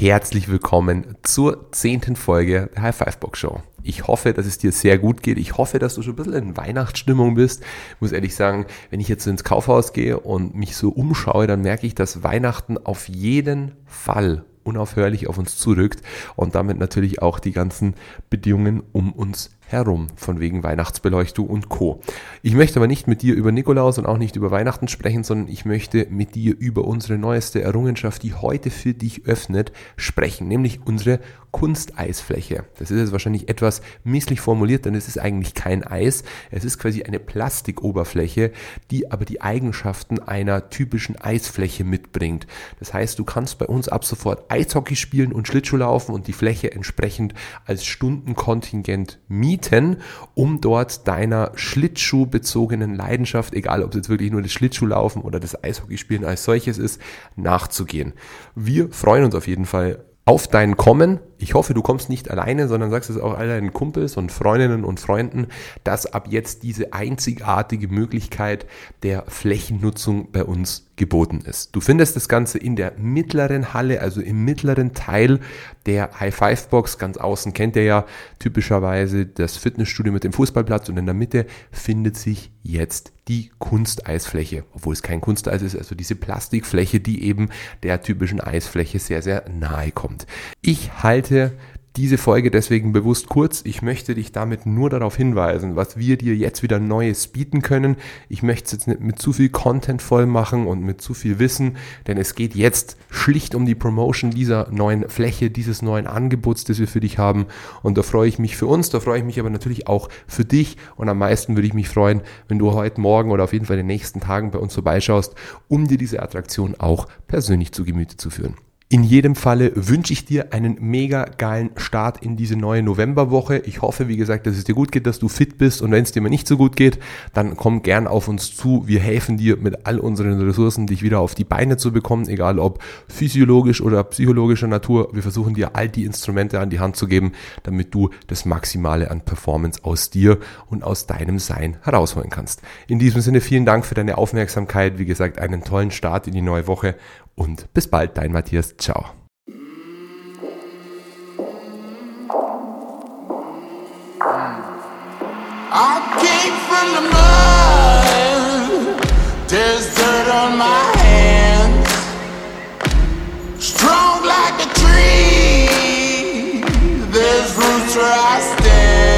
Herzlich willkommen zur zehnten Folge der High Five Box Show. Ich hoffe, dass es dir sehr gut geht. Ich hoffe, dass du schon ein bisschen in Weihnachtsstimmung bist. Ich muss ehrlich sagen, wenn ich jetzt ins Kaufhaus gehe und mich so umschaue, dann merke ich, dass Weihnachten auf jeden Fall unaufhörlich auf uns zurückt und damit natürlich auch die ganzen Bedingungen um uns herum, von wegen Weihnachtsbeleuchtung und Co. Ich möchte aber nicht mit dir über Nikolaus und auch nicht über Weihnachten sprechen, sondern ich möchte mit dir über unsere neueste Errungenschaft, die heute für dich öffnet, sprechen, nämlich unsere Kunsteisfläche. Das ist jetzt wahrscheinlich etwas misslich formuliert, denn es ist eigentlich kein Eis. Es ist quasi eine Plastikoberfläche, die aber die Eigenschaften einer typischen Eisfläche mitbringt. Das heißt, du kannst bei uns ab sofort Eishockey spielen und Schlittschuh laufen und die Fläche entsprechend als Stundenkontingent mieten mieten, um dort deiner Schlittschuhbezogenen Leidenschaft, egal ob es jetzt wirklich nur das Schlittschuhlaufen oder das Eishockeyspielen als solches ist, nachzugehen. Wir freuen uns auf jeden Fall auf dein Kommen. Ich hoffe, du kommst nicht alleine, sondern sagst es auch all deinen Kumpels und Freundinnen und Freunden, dass ab jetzt diese einzigartige Möglichkeit der Flächennutzung bei uns geboten ist. Du findest das Ganze in der mittleren Halle, also im mittleren Teil der High Five Box. Ganz außen kennt ihr ja typischerweise das Fitnessstudio mit dem Fußballplatz und in der Mitte findet sich jetzt die Kunsteisfläche, obwohl es kein Kunsteis ist, also diese Plastikfläche, die eben der typischen Eisfläche sehr, sehr nahe kommt. Ich halte diese Folge deswegen bewusst kurz. Ich möchte dich damit nur darauf hinweisen, was wir dir jetzt wieder Neues bieten können. Ich möchte es jetzt nicht mit zu viel Content voll machen und mit zu viel Wissen, denn es geht jetzt schlicht um die Promotion dieser neuen Fläche, dieses neuen Angebots, das wir für dich haben. Und da freue ich mich für uns, da freue ich mich aber natürlich auch für dich. Und am meisten würde ich mich freuen, wenn du heute Morgen oder auf jeden Fall in den nächsten Tagen bei uns vorbeischaust, um dir diese Attraktion auch persönlich zu Gemüte zu führen. In jedem Falle wünsche ich dir einen mega geilen Start in diese neue Novemberwoche. Ich hoffe, wie gesagt, dass es dir gut geht, dass du fit bist und wenn es dir mal nicht so gut geht, dann komm gern auf uns zu. Wir helfen dir mit all unseren Ressourcen, dich wieder auf die Beine zu bekommen, egal ob physiologisch oder psychologischer Natur. Wir versuchen dir all die Instrumente an die Hand zu geben, damit du das Maximale an Performance aus dir und aus deinem Sein herausholen kannst. In diesem Sinne vielen Dank für deine Aufmerksamkeit. Wie gesagt, einen tollen Start in die neue Woche und bis bald, dein Matthias. Ciao. There's dirt on my hands. Strong like a tree. There's roots where I stand.